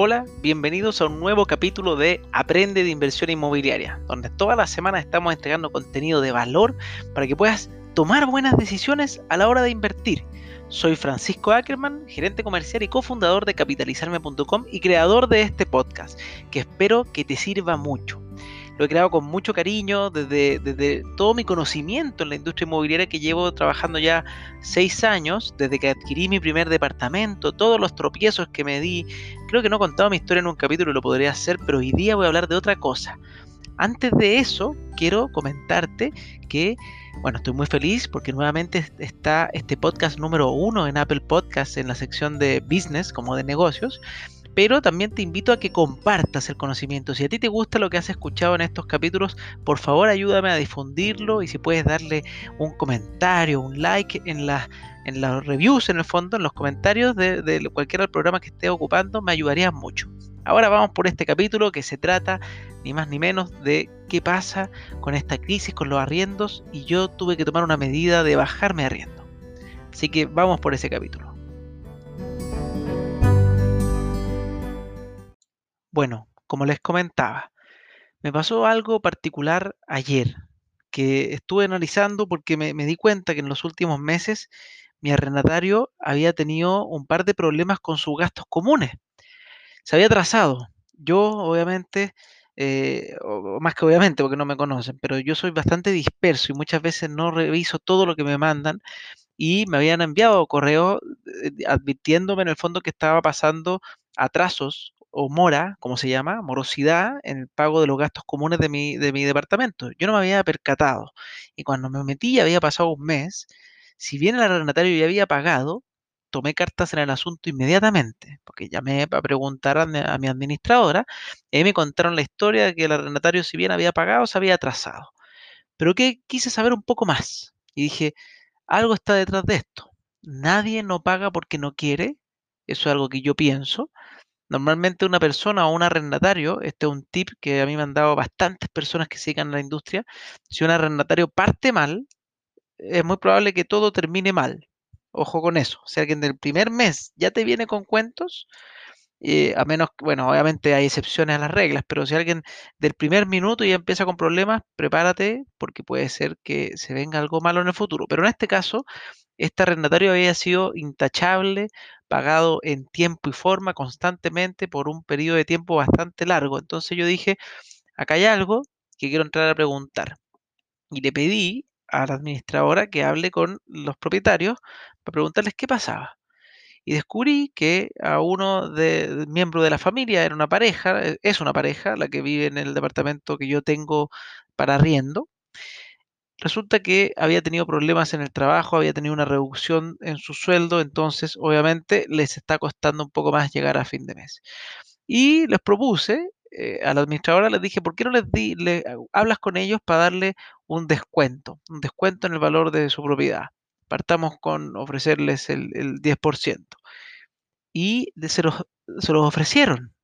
Hola, bienvenidos a un nuevo capítulo de Aprende de Inversión Inmobiliaria, donde toda la semana estamos entregando contenido de valor para que puedas tomar buenas decisiones a la hora de invertir. Soy Francisco Ackerman, gerente comercial y cofundador de capitalizarme.com y creador de este podcast, que espero que te sirva mucho. Lo he creado con mucho cariño desde, desde, todo mi conocimiento en la industria inmobiliaria que llevo trabajando ya seis años, desde que adquirí mi primer departamento, todos los tropiezos que me di. Creo que no he contado mi historia en un capítulo, lo podría hacer, pero hoy día voy a hablar de otra cosa. Antes de eso, quiero comentarte que, bueno, estoy muy feliz porque nuevamente está este podcast número uno en Apple Podcasts en la sección de business, como de negocios pero también te invito a que compartas el conocimiento. Si a ti te gusta lo que has escuchado en estos capítulos, por favor ayúdame a difundirlo y si puedes darle un comentario, un like en las en las reviews, en el fondo, en los comentarios de, de cualquier programa que esté ocupando, me ayudaría mucho. Ahora vamos por este capítulo que se trata ni más ni menos de qué pasa con esta crisis, con los arriendos, y yo tuve que tomar una medida de bajarme arriendo. Así que vamos por ese capítulo. Bueno, como les comentaba, me pasó algo particular ayer que estuve analizando porque me, di cuenta que en los últimos meses mi arrendatario había tenido un par de problemas con sus gastos comunes. Se había atrasado. Yo, obviamente, eh, o más que obviamente porque no me conocen, pero yo soy bastante disperso y muchas veces no reviso todo lo que me mandan y me habían enviado correo eh, advirtiéndome en el fondo que estaba pasando atrasos o mora, como se llama, morosidad en el pago de los gastos comunes de mi, de mi departamento. Yo no me había percatado. Y cuando me metí, había pasado un mes. Si bien el arrendatario ya había pagado, tomé cartas en el asunto inmediatamente, porque llamé para preguntar a a mi administradora y me contaron la historia de que el arrendatario, si bien había pagado, se había atrasado. Pero que quise saber un poco más. Y dije, algo está detrás de esto. Nadie no paga porque no quiere. Eso es algo que yo pienso. Normalmente una persona o un arrendatario, este es un tip que a mí me han dado bastantes personas que sigan la industria, si un arrendatario parte mal, es muy probable que todo termine mal. Ojo con eso. Si alguien del primer mes ya te viene con cuentos, eh, a menos, bueno, obviamente hay excepciones a las reglas, pero si alguien del primer minuto ya empieza con problemas, prepárate porque puede ser que se venga algo malo en el futuro. Pero en este caso, este arrendatario había sido intachable, pagado en tiempo y forma constantemente por un periodo de tiempo bastante largo. Entonces yo dije, acá hay algo que quiero entrar a preguntar. Y le pedí a la administradora que hable con los propietarios para preguntarles qué pasaba y descubrí que a uno de miembros de la familia era una pareja, eh, es una pareja la que vive en el departamento que yo tengo para arriendo. Resulta que había tenido problemas en el trabajo, había tenido una reducción en su sueldo, entonces obviamente les está costando un poco más llegar a fin de mes. Y les propuse eh, a la administradora, les dije, ¿por qué no les di, le, hablas con ellos para darle un descuento, un descuento en el valor de su propiedad? partamos con ofrecerles el, 10%. Y se los, se los ofrecieron.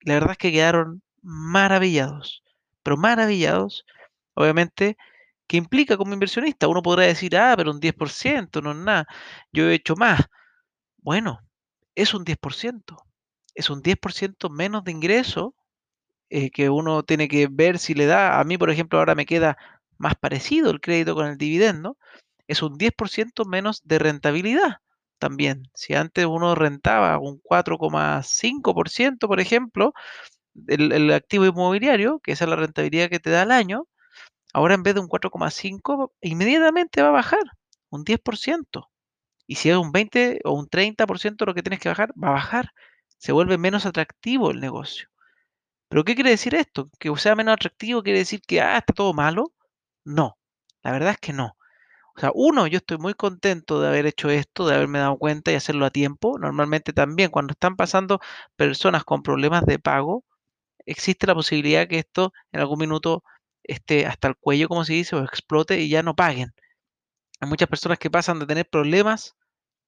La verdad es que quedaron maravillados, pero maravillados, obviamente, que implica como inversionista. Uno podrá decir, ah, pero un 10% no es nada, yo he hecho más. Bueno, es un 10%, es un 10% menos de ingreso eh, que uno tiene que ver si le da. A mí, por ejemplo, ahora me queda más parecido el crédito con el dividendo, es un 10% menos de rentabilidad también. Si antes uno rentaba un 4,5%, por ejemplo, el, activo inmobiliario, que esa es la rentabilidad que te da al año, ahora en vez de un 4,5, inmediatamente va a bajar un 10%. Y si es un 20 o un 30% lo que tienes que bajar, va a bajar. Se vuelve menos atractivo el negocio. ¿Pero qué quiere decir esto? ¿Que sea menos atractivo quiere decir que ah, está todo malo? No, la verdad es que no. O sea, uno, yo estoy muy contento de haber hecho esto, de haberme dado cuenta y hacerlo a tiempo. Normalmente también cuando están pasando personas con problemas de pago, existe la posibilidad que esto en algún minuto esté hasta el cuello, como se dice, o explote y ya no paguen. Hay muchas personas que pasan de tener problemas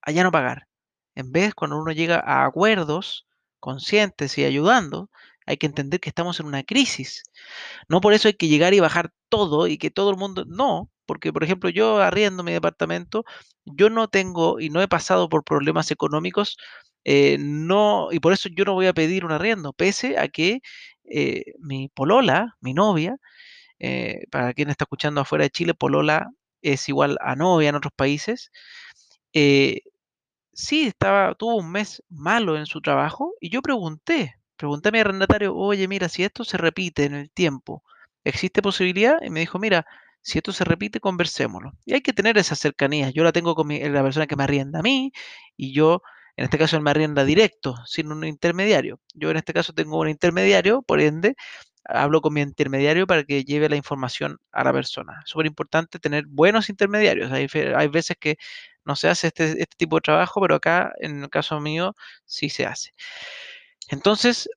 a ya no pagar. En vez, cuando uno llega a acuerdos conscientes y ayudando, hay que entender que estamos en una crisis. No por eso hay que llegar y bajar todo y que todo el mundo... No, porque, por ejemplo, yo arriendo mi departamento, yo no tengo y no he pasado por problemas económicos eh, no, y por eso yo no voy a pedir un arriendo, pese a que eh, mi polola, mi novia, eh, para quien está escuchando afuera de Chile, polola es igual a novia en otros países, eh, sí, estaba, tuvo un mes malo en su trabajo y yo pregunté, pregunté a mi arrendatario, oye, mira, si esto se repite en el tiempo, ¿existe posibilidad? Y me dijo, mira, si esto se repite, conversémoslo. Y hay que tener esa cercanía. Yo la tengo con mi- la persona que me arrienda a mí y yo, en este caso, él me arrienda directo, sin un intermediario. Yo en este caso tengo un intermediario, por ende, hablo con mi intermediario para que lleve la información a la persona. Súper importante tener buenos intermediarios. Hay, veces que no se hace este, este tipo de trabajo, pero acá, en el caso mío, sí se hace. Entonces,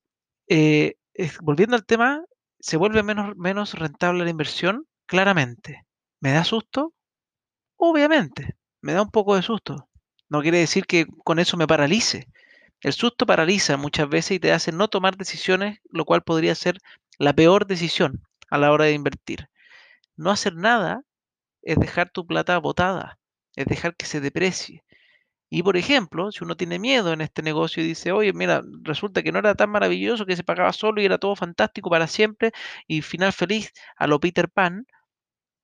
eh, volviendo al tema, ¿se vuelve menos rentable la inversión? Claramente. ¿Me da susto? Obviamente. Me da un poco de susto. No quiere decir que con eso me paralice. El susto paraliza muchas veces y te hace no tomar decisiones, lo cual podría ser la peor decisión a la hora de invertir. No hacer nada es dejar tu plata botada, es dejar que se deprecie. Y por ejemplo, si uno tiene miedo en este negocio y dice, oye, mira, resulta que no era tan maravilloso, que se pagaba solo y era todo fantástico para siempre y final feliz a lo Peter Pan,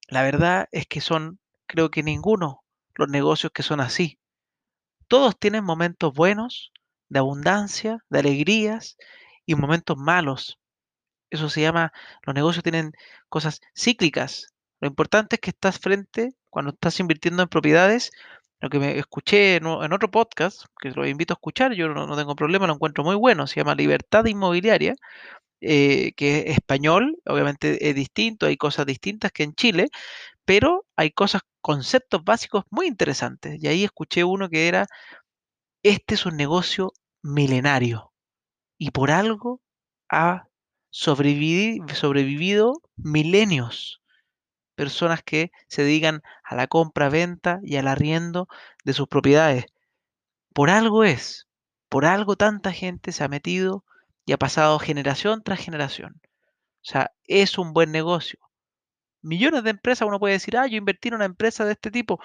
la verdad es que son, creo que ninguno, los negocios que son así. Todos tienen momentos buenos, de abundancia, de alegrías y momentos malos. Eso se llama, los negocios tienen cosas cíclicas. Lo importante es que estás frente, cuando estás invirtiendo en propiedades, lo que me escuché en, otro podcast, que lo invito a escuchar, yo no, no tengo problema, lo encuentro muy bueno, se llama Libertad Inmobiliaria, eh, que es español, obviamente es distinto, hay cosas distintas que en Chile, pero hay cosas, conceptos básicos muy interesantes. Y ahí escuché uno que era, este es un negocio milenario y por algo ha sobrevivido milenios. Personas que se dedican a la compra-venta y al arriendo de sus propiedades. Por algo es, por algo tanta gente se ha metido y ha pasado generación tras generación. O sea, es un buen negocio. Millones de empresas, uno puede decir, ah, yo invertí en una empresa de este tipo.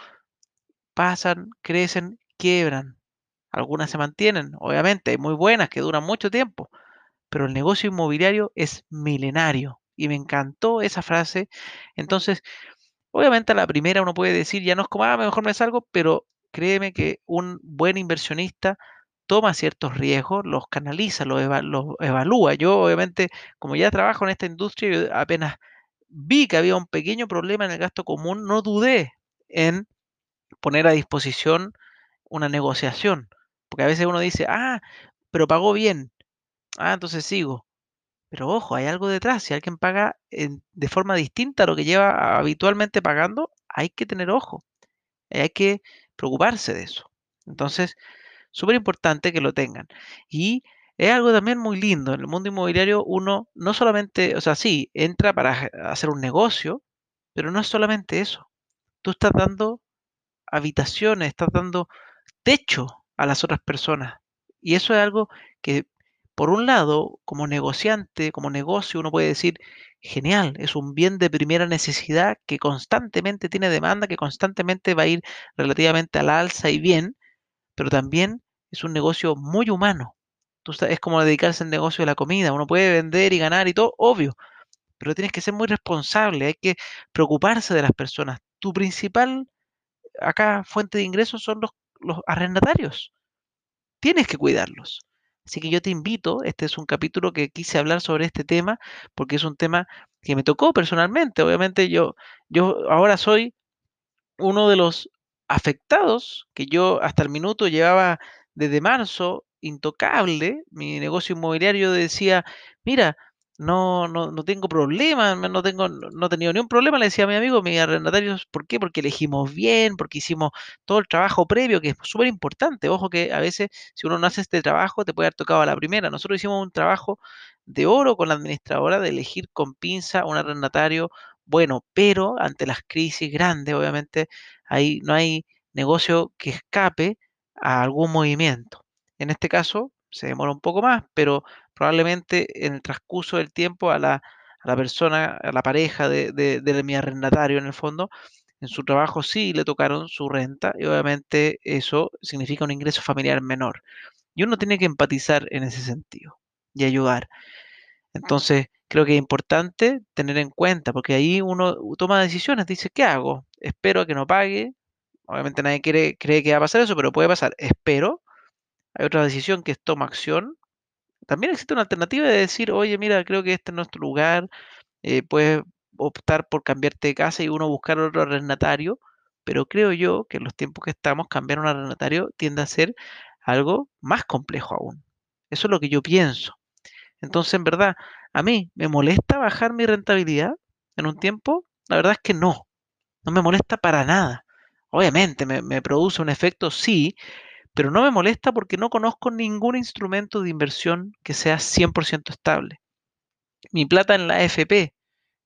Pasan, crecen, quiebran. Algunas se mantienen, obviamente, hay muy buenas que duran mucho tiempo, pero el negocio inmobiliario es milenario. Y me encantó esa frase. Entonces, obviamente a la primera uno puede decir, ya no es como, ah, mejor me salgo, pero créeme que un buen inversionista toma ciertos riesgos, los canaliza, los, los evalúa. Yo, obviamente, como ya trabajo en esta industria, yo apenas vi que había un pequeño problema en el gasto común, no dudé en poner a disposición una negociación. Porque a veces uno dice, ah, pero pagó bien. Ah, entonces sigo. Pero ojo, hay algo detrás. Si alguien paga en- de forma distinta a lo que lleva habitualmente pagando, hay que tener ojo. eh, Hay que preocuparse de eso. Entonces, súper importante que lo tengan. Y es algo también muy lindo. En el mundo inmobiliario uno no solamente, o sea, sí, entra para hacer un negocio, pero no es solamente eso. Tú estás dando habitaciones, estás dando techo a las otras personas. Y eso es algo que, por un lado, como negociante, como negocio, uno puede decir, genial, es un bien de primera necesidad que constantemente tiene demanda, que constantemente va a ir relativamente al alza y bien, pero también es un negocio muy humano. Tú es como dedicarse al negocio de la comida. Uno puede vender y ganar y todo, obvio, pero tienes que ser muy responsable, hay que preocuparse de las personas. Tu principal acá fuente de ingresos son los, los arrendatarios. Tienes que cuidarlos. Así que yo te invito, este es un capítulo que quise hablar sobre este tema, porque es un tema que me tocó personalmente. Obviamente yo, yo ahora soy uno de los afectados que yo hasta el minuto llevaba desde marzo intocable, mi negocio inmobiliario decía, mira, no, no, no tengo problema, no tengo, no he tenido ni un problema, le decía a mi amigo, mis arrendatarios, ¿por qué? Porque elegimos bien, porque hicimos todo el trabajo previo, que es súper importante. Ojo que a veces si uno no hace este trabajo, te puede haber tocado a la primera. Nosotros hicimos un trabajo de oro con la administradora de elegir con pinza un arrendatario bueno, pero ante las crisis grandes, obviamente, ahí no hay negocio que escape a algún movimiento. En este caso, se demora un poco más, pero probablemente en el transcurso del tiempo a la, persona, a la pareja de, mi arrendatario en el fondo, en su trabajo sí le tocaron su renta y obviamente eso significa un ingreso familiar menor. Y uno tiene que empatizar en ese sentido y ayudar. Entonces, creo que es importante tener en cuenta, porque ahí uno toma decisiones, dice, ¿qué hago? Espero que no pague. Obviamente nadie cree que va a pasar eso, pero puede pasar. Espero. Hay otra decisión que es toma acción. También existe una alternativa de decir, oye, mira, creo que este es nuestro lugar. Eh, puedes optar por cambiarte de casa y uno buscar otro arrendatario. Pero creo yo que en los tiempos que estamos, cambiar un arrendatario tiende a ser algo más complejo aún. Eso es lo que yo pienso. Entonces, en verdad, a mí me molesta bajar mi rentabilidad en un tiempo. La verdad es que no. No me molesta para nada. Obviamente me, me produce un efecto, sí, pero no me molesta porque no conozco ningún instrumento de inversión que sea 100% estable. Mi plata en la AFP,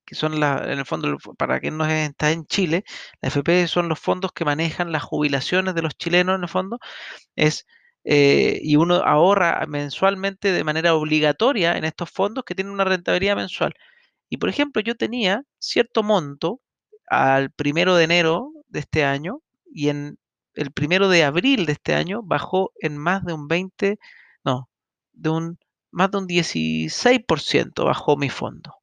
que son en el fondo, para quien no está en Chile, la AFP son los fondos que manejan las jubilaciones de los chilenos, en el fondo, es eh, y uno ahorra mensualmente de manera obligatoria en estos fondos que tienen una rentabilidad mensual. Y por ejemplo, yo tenía cierto monto al primero de enero de este año y en el primero de abril de este año bajó en más de un 20, no, de un más de un 16% bajó mi fondo.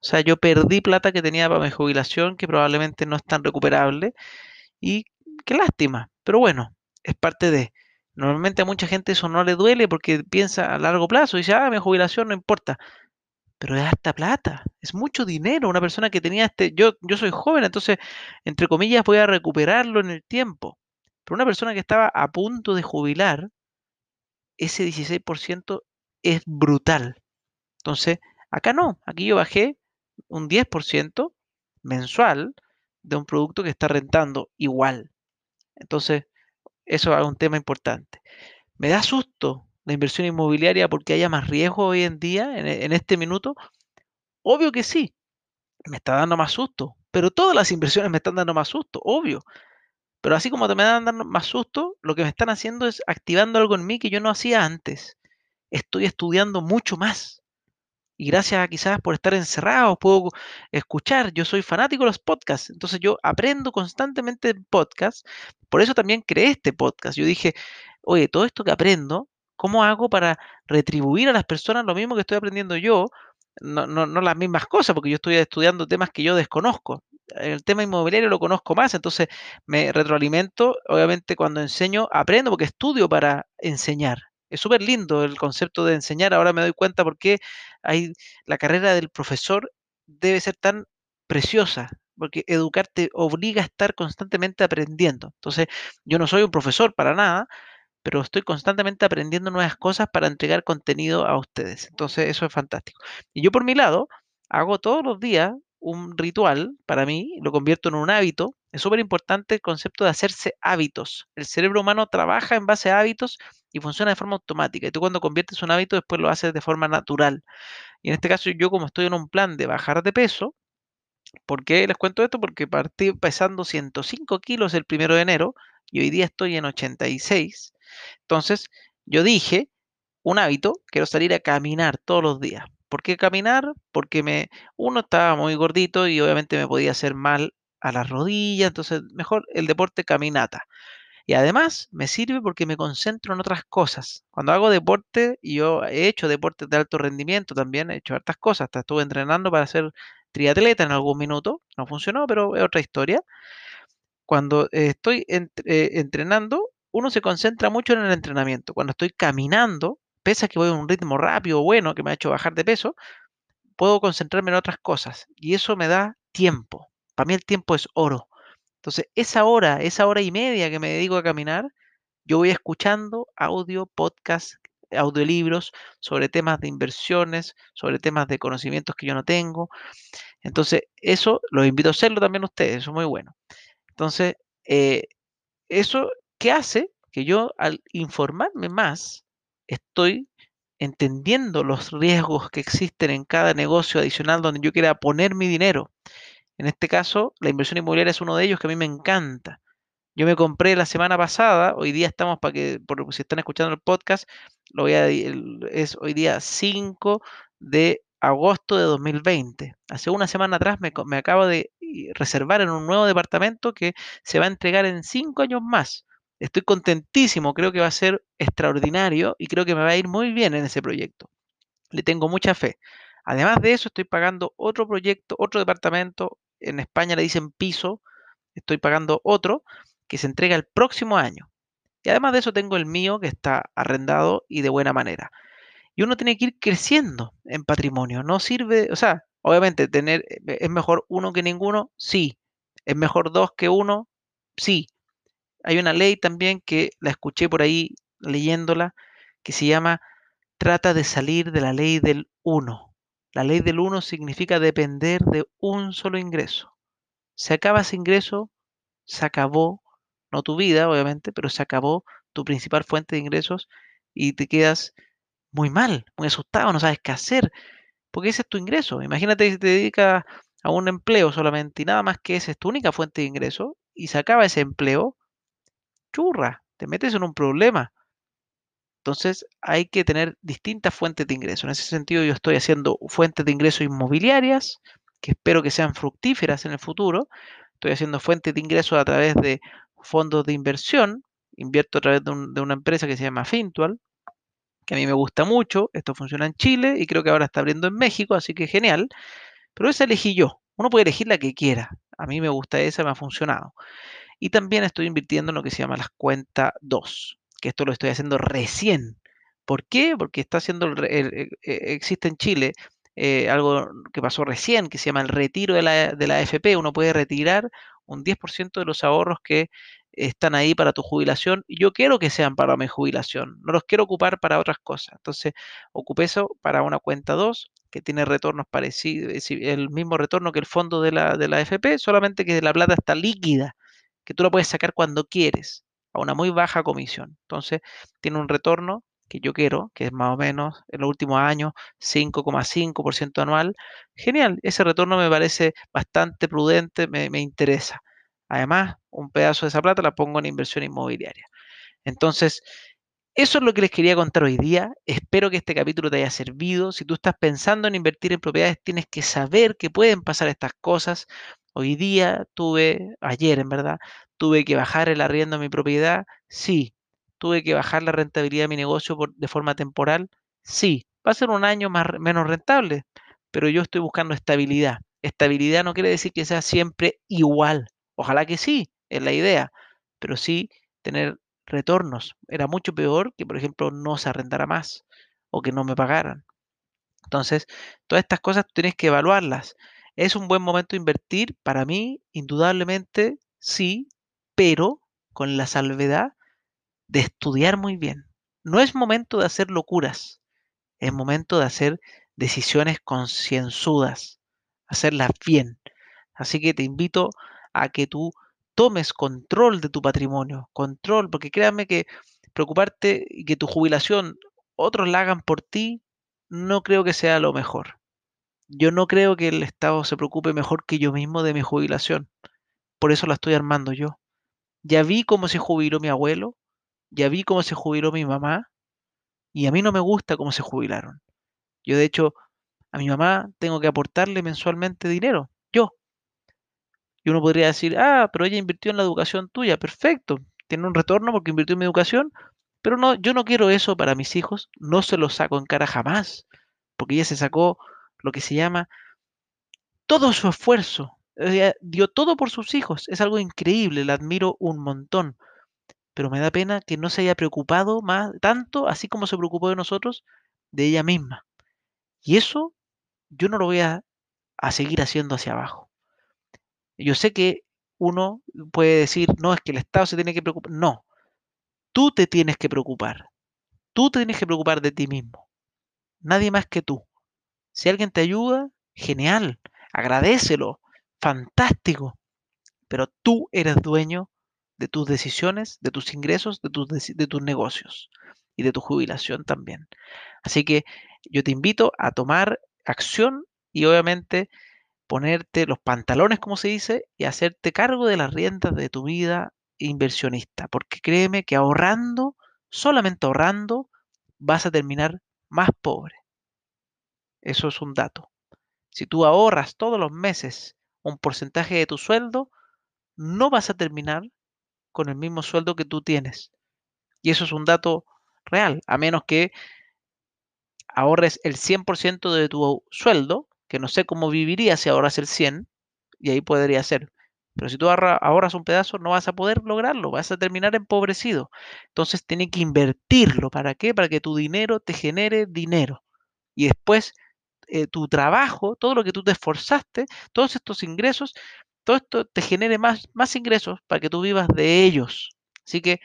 O sea, yo perdí plata que tenía para mi jubilación, que probablemente no es tan recuperable. Y qué lástima. Pero bueno, es parte de... Normalmente a mucha gente eso no le duele porque piensa a largo plazo y dice, ah, mi jubilación no importa. Pero es harta plata, es mucho dinero. Una persona que tenía este, yo, yo soy joven, entonces, entre comillas, voy a recuperarlo en el tiempo. Pero una persona que estaba a punto de jubilar, ese 16% es brutal. Entonces, acá no, aquí yo bajé un 10% mensual de un producto que está rentando igual. Entonces, eso es un tema importante. Me da susto la inversión inmobiliaria porque haya más riesgo hoy en día, en, este minuto. Obvio que sí, me está dando más susto, pero todas las inversiones me están dando más susto, obvio. Pero así como te me dan más susto, lo que me están haciendo es activando algo en mí que yo no hacía antes. Estoy estudiando mucho más y gracias a quizás por estar encerrado, puedo escuchar. Yo soy fanático de los podcasts, entonces yo aprendo constantemente en podcasts. Por eso también creé este podcast. Yo dije, oye, todo esto que aprendo, ¿cómo hago para retribuir a las personas lo mismo que estoy aprendiendo yo? No, no, no las mismas cosas, porque yo estoy estudiando temas que yo desconozco. El tema inmobiliario lo conozco más, entonces me retroalimento. Obviamente cuando enseño, aprendo porque estudio para enseñar. Es súper lindo el concepto de enseñar. Ahora me doy cuenta por qué hay, la carrera del profesor debe ser tan preciosa, porque educarte obliga a estar constantemente aprendiendo. Entonces, yo no soy un profesor para nada, pero estoy constantemente aprendiendo nuevas cosas para entregar contenido a ustedes. Entonces, eso es fantástico. Y yo por mi lado, hago todos los días un ritual para mí, lo convierto en un hábito. Es súper importante el concepto de hacerse hábitos. El cerebro humano trabaja en base a hábitos y funciona de forma automática. Y tú cuando conviertes un hábito, después lo haces de forma natural. Y en este caso, yo como estoy en un plan de bajar de peso, ¿por qué les cuento esto? Porque partí pesando 105 kilos el primero de enero y hoy día estoy en 86. Entonces, yo dije, un hábito, quiero salir a caminar todos los días. ¿Por qué caminar? Porque me, uno estaba muy gordito y obviamente me podía hacer mal a las rodillas, entonces mejor el deporte caminata. Y además me sirve porque me concentro en otras cosas. Cuando hago deporte, y yo he hecho deporte de alto rendimiento también, he hecho hartas cosas, hasta estuve entrenando para ser triatleta en algún minuto, no funcionó, pero es otra historia. Cuando estoy eh, entrenando, uno se concentra mucho en el entrenamiento. Cuando estoy caminando, pese a que voy a un ritmo rápido, bueno, que me ha hecho bajar de peso, puedo concentrarme en otras cosas. Y eso me da tiempo. Para mí el tiempo es oro. Entonces, esa hora, esa hora y media que me dedico a caminar, yo voy escuchando audio, podcast, audiolibros sobre temas de inversiones, sobre temas de conocimientos que yo no tengo. Entonces, eso los invito a hacerlo también ustedes, eso es muy bueno. Entonces, eh, eso ¿qué hace que yo al informarme más, estoy entendiendo los riesgos que existen en cada negocio adicional donde yo quiera poner mi dinero. En este caso, la inversión inmobiliaria es uno de ellos que a mí me encanta. Yo me compré la semana pasada, hoy día estamos para que, por, si están escuchando el podcast, lo voy a, es hoy día 5 de agosto de 2020. Hace una semana atrás me, me acabo de reservar en un nuevo departamento que se va a entregar en 5 años más. Estoy contentísimo, creo que va a ser extraordinario y creo que me va a ir muy bien en ese proyecto. Le tengo mucha fe. Además de eso, estoy pagando otro proyecto, otro departamento. En España le dicen piso. Estoy pagando otro que se entrega el próximo año. Y además de eso tengo el mío que está arrendado y de buena manera. Y uno tiene que ir creciendo en patrimonio. No sirve, o sea, obviamente tener, eh, es mejor uno que ninguno, sí. Es mejor dos que uno, sí. Hay una ley también que la escuché por ahí leyéndola, que se llama Trata de salir de la ley del uno. La ley del uno significa depender de un solo ingreso. Se acaba ese ingreso, se acabó, no tu vida, obviamente, pero se acabó tu principal fuente de ingresos y te quedas muy mal, muy asustado, no sabes qué hacer, porque ese es tu ingreso. Imagínate que te dedicas a un empleo solamente y nada más que esa es tu única fuente de ingreso y se acaba ese empleo, churra, te metes en un problema. Entonces hay que tener distintas fuentes de ingreso. En ese sentido yo estoy haciendo fuentes de ingreso inmobiliarias, que espero que sean fructíferas en el futuro. Estoy haciendo fuentes de ingreso a través de fondos de inversión. Invierto a través de, de una empresa que se llama Fintual, que a mí me gusta mucho. Esto funciona en Chile y creo que ahora está abriendo en México, así que genial. Pero esa elegí yo. Uno puede elegir la que quiera. A mí me gusta esa, me ha funcionado. Y también estoy invirtiendo en lo que se llama las cuentas 2, que esto lo estoy haciendo recién. ¿Por qué? Porque está haciendo el, e, existe en Chile eh, algo que pasó recién, que se llama el retiro de la, de la AFP. Uno puede retirar un 10% de los ahorros que están ahí para tu jubilación. Yo quiero que sean para mi jubilación, no los quiero ocupar para otras cosas. Entonces, ocupé eso para una cuenta 2 que tiene retornos parecidos, el mismo retorno que el fondo de la, de la AFP, solamente que la plata está líquida que tú lo puedes sacar cuando quieres, a una muy baja comisión. Entonces, tiene un retorno que yo quiero, que es más o menos en los últimos años 5,5% anual. Genial, ese retorno me parece bastante prudente, me, me interesa. Además, un pedazo de esa plata la pongo en inversión inmobiliaria. Entonces, eso es lo que les quería contar hoy día. Espero que este capítulo te haya servido. Si tú estás pensando en invertir en propiedades, tienes que saber que pueden pasar estas cosas. Hoy día tuve, ayer en verdad, tuve que bajar el arriendo de mi propiedad. Sí. Tuve que bajar la rentabilidad de mi negocio de forma temporal. Sí. Va a ser un año más, menos rentable, pero yo estoy buscando estabilidad. Estabilidad no quiere decir que sea siempre igual. Ojalá que sí, es la idea, pero sí tener retornos. Era mucho peor que, por ejemplo, no se arrendara más o que no me pagaran. Entonces, todas estas cosas tienes que evaluarlas. ¿Es un buen momento invertir? Para mí, indudablemente sí, pero con la salvedad de estudiar muy bien. No es momento de hacer locuras, es momento de hacer decisiones concienzudas, hacerlas bien. Así que te invito a que tú tomes control de tu patrimonio, control, porque créanme que preocuparte y que tu jubilación otros la hagan por ti, no creo que sea lo mejor. Yo no creo que el Estado se preocupe mejor que yo mismo de mi jubilación. Por eso la estoy armando yo. Ya vi cómo se jubiló mi abuelo, ya vi cómo se jubiló mi mamá, y a mí no me gusta cómo se jubilaron. Yo de hecho a mi mamá tengo que aportarle mensualmente dinero, yo, y uno podría decir, ah, pero ella invirtió en la educación tuya, perfecto, tiene un retorno porque invirtió en mi educación, pero no, yo no quiero eso para mis hijos, no se lo saco en cara jamás, porque ella se sacó lo que se llama todo su esfuerzo, dio todo por sus hijos, es algo increíble, la admiro un montón, pero me da pena que no se haya preocupado más, tanto, así como se preocupó de nosotros, de ella misma. Y eso yo no lo voy a seguir haciendo hacia abajo. Yo sé que uno puede decir, no, es que el Estado se tiene que preocupar. No, tú te tienes que preocupar. Tú te tienes que preocupar de ti mismo. Nadie más que tú. Si alguien te ayuda, genial, agradecelo, fantástico. Pero tú eres dueño de tus decisiones, de tus ingresos, de tus, de tus negocios y de tu jubilación también. Así que yo te invito a tomar acción y obviamente ponerte los pantalones, como se dice, y hacerte cargo de las riendas de tu vida inversionista. Porque créeme que ahorrando, solamente ahorrando, vas a terminar más pobre. Eso es un dato. Si tú ahorras todos los meses un porcentaje de tu sueldo, no vas a terminar con el mismo sueldo que tú tienes. Y eso es un dato real, a menos que ahorres el 100% de tu sueldo, que no sé cómo vivirías si ahorras el 100, y ahí podría ser. Pero si tú ahorras un pedazo, no vas a poder lograrlo, vas a terminar empobrecido. Entonces tienes que invertirlo. ¿Para qué? Para que tu dinero te genere dinero. Y después eh, tu trabajo, todo lo que tú te esforzaste, todos estos ingresos, todo esto te genere más, más ingresos para que tú vivas de ellos. Así que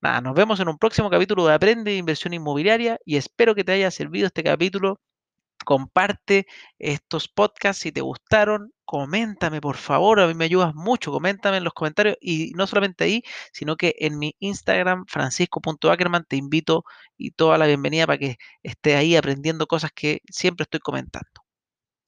nada, nos vemos en un próximo capítulo de Aprende Inversión Inmobiliaria y espero que te haya servido este capítulo comparte estos podcasts si te gustaron, coméntame por favor, a mí me ayudas mucho, coméntame en los comentarios y no solamente ahí, sino que en mi Instagram francisco.ackerman te invito y toda la bienvenida para que estés ahí aprendiendo cosas que siempre estoy comentando.